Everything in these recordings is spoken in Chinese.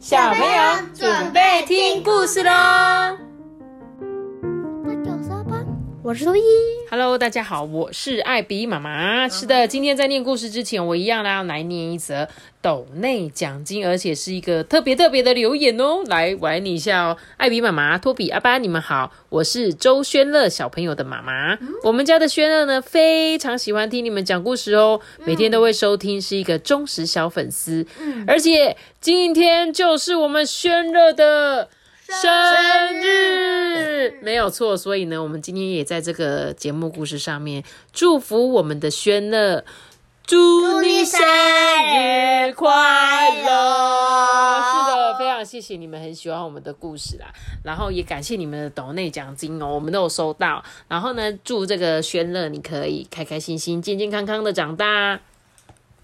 小朋友准备听故事喽！我是周一。Hello，大家好，我是艾比妈妈。是的，今天在念故事之前，我一样啦，要来念一则斗内奖金，而且是一个特别特别的留言哦。来，我来念一下哦。艾比妈妈、托比、阿班，你们好，我是周轩乐小朋友的妈妈。我们家的轩乐呢，非常喜欢听你们讲故事哦，每天都会收听，是一个忠实小粉丝。而且今天就是我们轩乐的。生日没有错，所以呢，我们今天也在这个节目故事上面祝福我们的轩乐，祝你生日快乐！是的，非常谢谢你们很喜欢我们的故事啦，然后也感谢你们的斗内奖金哦，我们都有收到。然后呢，祝这个轩乐你可以开开心心、健健康康的长大。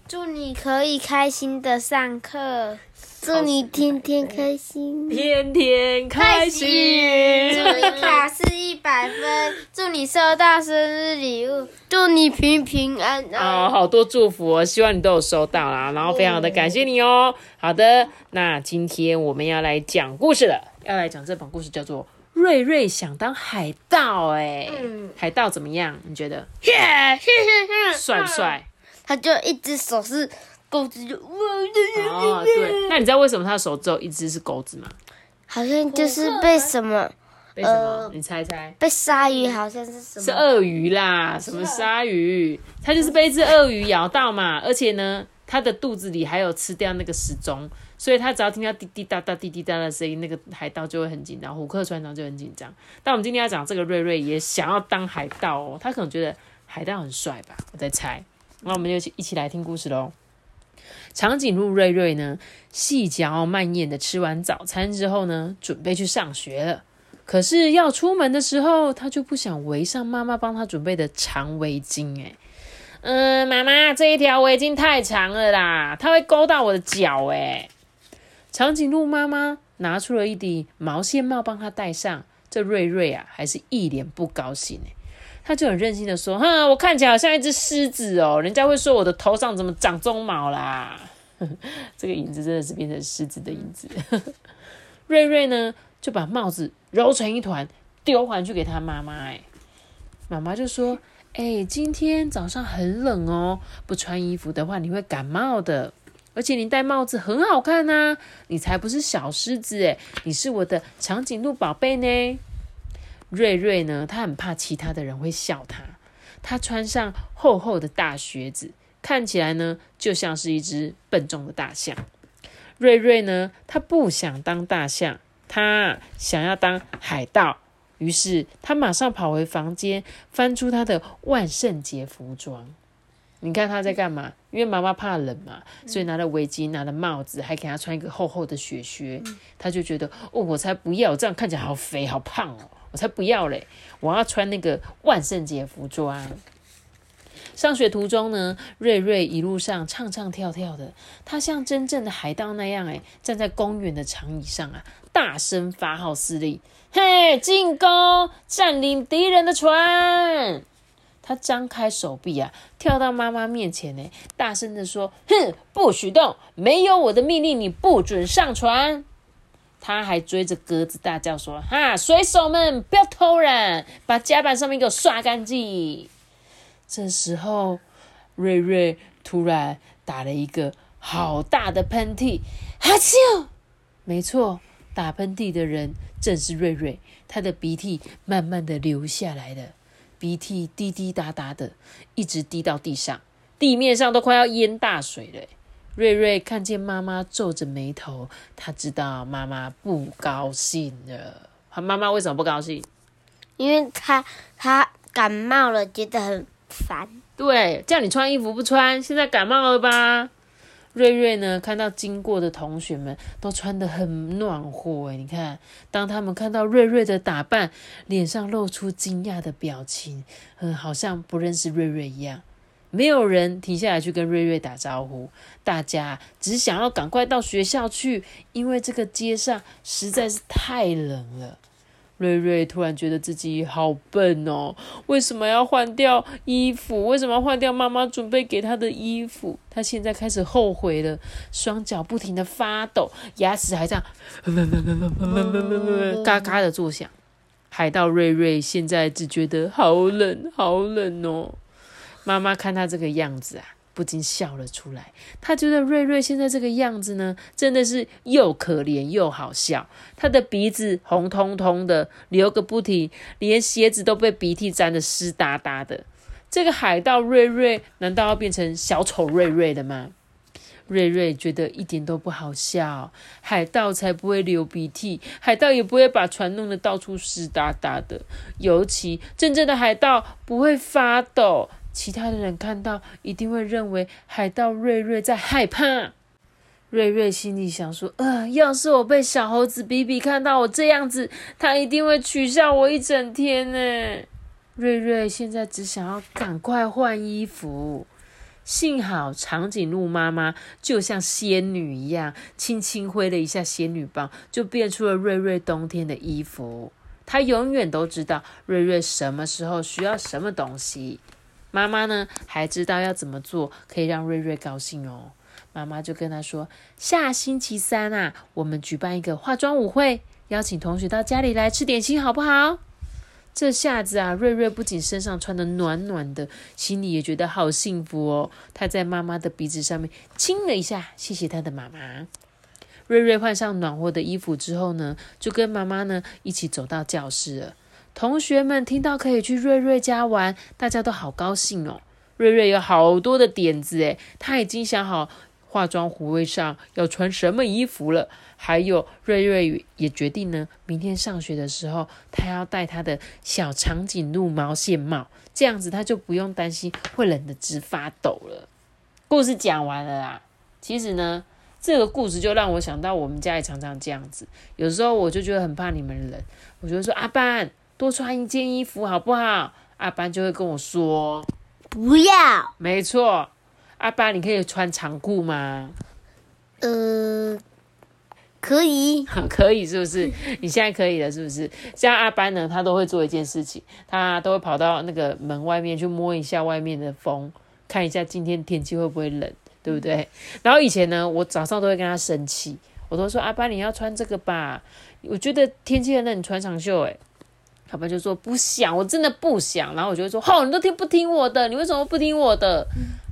祝你可以开心的上课，祝你天天开心，天天开心，祝你考试一百分，祝你收到生日礼物，祝你平平安安。哦，好多祝福哦，希望你都有收到啦，然后非常的感谢你哦。好的，那今天我们要来讲故事了，要来讲这本故事叫做《瑞瑞想当海盗》哎，海盗怎么样？你觉得 帅不帅？他就一只手是钩子，就哦，对，那你知道为什么他的手只有一只是钩子吗？好像就是被什么被什么？呃你猜猜？被鲨鱼，好像是什么？是鳄鱼啦，什么鲨鱼？它就是被一只鳄鱼咬到嘛，而且呢，它的肚子里还有吃掉那个时钟，所以它只要听到滴滴答答、滴滴答答的声音，那个海盗就会很紧张，虎克船长就很紧张。但我们今天要讲这个瑞瑞也想要当海盗哦，他可能觉得海盗很帅吧，我在猜。那我们就一起来听故事喽。长颈鹿瑞瑞呢，细嚼慢咽的吃完早餐之后呢，准备去上学了。可是要出门的时候，他就不想围上妈妈帮他准备的长围巾。哎，嗯，妈妈，这一条围巾太长了啦，它会勾到我的脚。哎，长颈鹿妈妈拿出了一顶毛线帽帮他戴上。这瑞瑞啊，还是一脸不高兴。哎，他就很任性的说：“哼，我看起来好像一只狮子哦，人家会说我的头上怎么长鬃毛啦。” 这个影子真的是变成狮子的影子。瑞瑞呢，就把帽子揉成一团，丢还去给他妈妈。哎，妈妈就说：“哎、今天早上很冷哦，不穿衣服的话你会感冒的。而且你戴帽子很好看呐、你才不是小狮子哎，你是我的长颈鹿宝贝呢。”瑞瑞呢，他很怕其他的人会笑他，他穿上厚厚的大靴子，看起来呢就像是一只笨重的大象。瑞瑞呢，他不想当大象，他想要当海盗。于是他马上跑回房间，翻出他的万圣节服装。你看他在干嘛？因为妈妈怕冷嘛，所以拿了围巾，拿了帽子，还给他穿一个厚厚的雪靴。他就觉得，哦，我才不要，这样看起来好肥好胖哦，我才不要嘞！我要穿那个万圣节服装。上学途中呢，瑞瑞一路上唱唱跳跳的，他像真正的海盗那样，哎，站在公园的长椅上啊，大声发号施令：“嘿，进攻，占领敌人的船！”他张开手臂啊，跳到妈妈面前，呢，大声的说：“哼，不许动！没有我的命令，你不准上船！”他还追着鸽子大叫说：“哈，水手们不要偷懒，把甲板上面给我刷干净！”这时候，瑞瑞突然打了一个好大的喷嚏，哈啾！没错，打喷嚏的人正是瑞瑞，他的鼻涕慢慢的流下来了，鼻涕滴滴答答的，一直滴到地上，地面上都快要淹大水了。瑞瑞看见妈妈皱着眉头，他知道妈妈不高兴了。他妈妈为什么不高兴？因为他他感冒了，觉得很烦。对，叫你穿衣服不穿，现在感冒了吧？瑞瑞呢，看到经过的同学们都穿得很暖和，诶，你看，当他们看到瑞瑞的打扮，脸上露出惊讶的表情，嗯，好像不认识瑞瑞一样。没有人停下来去跟瑞瑞打招呼，大家只想要赶快到学校去，因为这个街上实在是太冷了。瑞瑞突然觉得自己好笨哦，为什么要换掉衣服？为什么要换掉妈妈准备给他的衣服？他现在开始后悔了，双脚不停的发抖，牙齿还这样嘎嘎的作响。海盗瑞瑞现在只觉得好冷，好冷哦。妈妈看他这个样子啊。不禁笑了出来。他觉得瑞瑞现在这个样子呢，真的是又可怜又好笑。他的鼻子红彤彤的，流个不停，连鞋子都被鼻涕沾得湿哒哒的。这个海盗瑞瑞，难道要变成小丑瑞瑞了吗？瑞瑞觉得一点都不好笑。海盗才不会流鼻涕，海盗也不会把船弄得到处湿哒哒的。尤其真正的海盗不会发抖。其他的人看到一定会认为海盗瑞瑞在害怕。瑞瑞心里想说：“呃，要是我被小猴子比比看到我这样子，他一定会取笑我一整天呢。”瑞瑞现在只想要赶快换衣服。幸好长颈鹿妈妈就像仙女一样，轻轻挥了一下仙女棒，就变出了瑞瑞冬天的衣服。她永远都知道瑞瑞什么时候需要什么东西。妈妈呢，还知道要怎么做可以让瑞瑞高兴哦。妈妈就跟他说：“下星期三啊，我们举办一个化妆舞会，邀请同学到家里来吃点心，好不好？”这下子啊，瑞瑞不仅身上穿的暖暖的，心里也觉得好幸福哦。他在妈妈的鼻子上面亲了一下，谢谢他的妈妈。瑞瑞换上暖和的衣服之后呢，就跟妈妈呢一起走到教室了。同学们听到可以去瑞瑞家玩，大家都好高兴哦。瑞瑞有好多的点子诶，他已经想好化妆舞会上要穿什么衣服了。还有瑞瑞也决定呢，明天上学的时候，他要戴他的小长颈鹿毛线帽，这样子他就不用担心会冷得直发抖了。故事讲完了啦。其实呢，这个故事就让我想到我们家也常常这样子。有时候我就觉得很怕你们冷，我就说阿班。多穿一件衣服好不好？阿班就会跟我说：“不要。”没错，阿班，你可以穿长裤吗？呃，可以，可以，是不是？你现在可以了，是不是？像阿班呢，他都会做一件事情，他都会跑到那个门外面去摸一下外面的风，看一下今天天气会不会冷，对不对？然后以前呢，我早上都会跟他生气，我都说：“阿班，你要穿这个吧？我觉得天气很冷，你穿长袖。”哎。他爸就说不想，我真的不想。然后我就会说，吼，你都听不听我的？你为什么不听我的？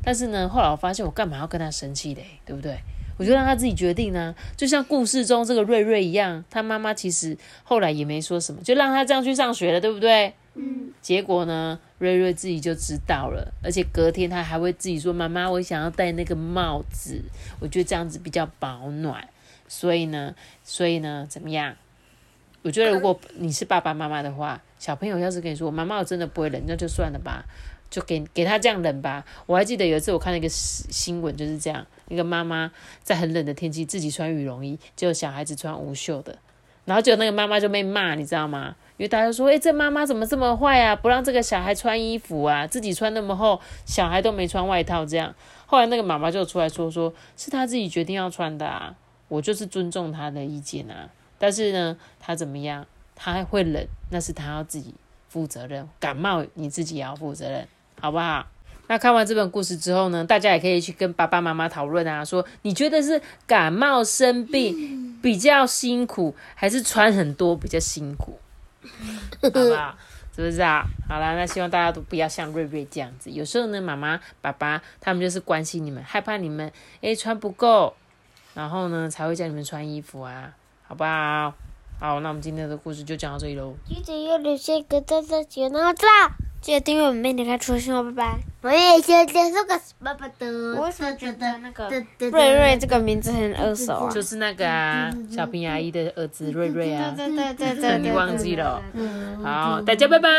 但是呢，后来我发现，我干嘛要跟他生气嘞？对不对？我就让他自己决定呢。就像故事中这个瑞瑞一样，他妈妈其实后来也没说什么，就让他这样去上学了，对不对？嗯。结果呢，瑞瑞自己就知道了，而且隔天他还会自己说：“妈妈，我想要戴那个帽子，我觉得这样子比较保暖。”所以呢，所以呢，怎么样？我觉得如果你是爸爸妈妈的话，小朋友要是跟你说妈妈我真的不会冷，那就算了吧，就给给他这样冷吧。我还记得有一次我看了一个新闻，就是这样，一个妈妈在很冷的天气自己穿羽绒衣，结果小孩子穿无袖的，然后就那个妈妈就被骂，你知道吗？因为大家说，哎，这妈妈怎么这么坏啊？不让这个小孩穿衣服啊，自己穿那么厚，小孩都没穿外套这样。后来那个妈妈就出来说，说是她自己决定要穿的啊，我就是尊重他的意见啊。但是呢，他怎么样？他会冷，那是他要自己负责任。感冒你自己也要负责任，好不好？那看完这本故事之后呢，大家也可以去跟爸爸妈妈讨论啊，说你觉得是感冒生病比较辛苦，还是穿很多比较辛苦？好不好？是不是啊？好了，那希望大家都不要像瑞瑞这样子。有时候呢，妈妈、爸爸他们就是关心你们，害怕你们诶穿不够，然后呢才会叫你们穿衣服啊。好不好？好，那我们今天的故事就讲到这里喽。记得要留下一个赞赞，记得那个赞，记得订阅我们每天开出新哦，拜拜。我也想接受个爸爸的。我为什么觉得那个瑞瑞这个名字很耳熟啊？就是那个啊，小平阿姨的儿子瑞瑞啊。对对对对对。你忘记了？好，大家拜拜。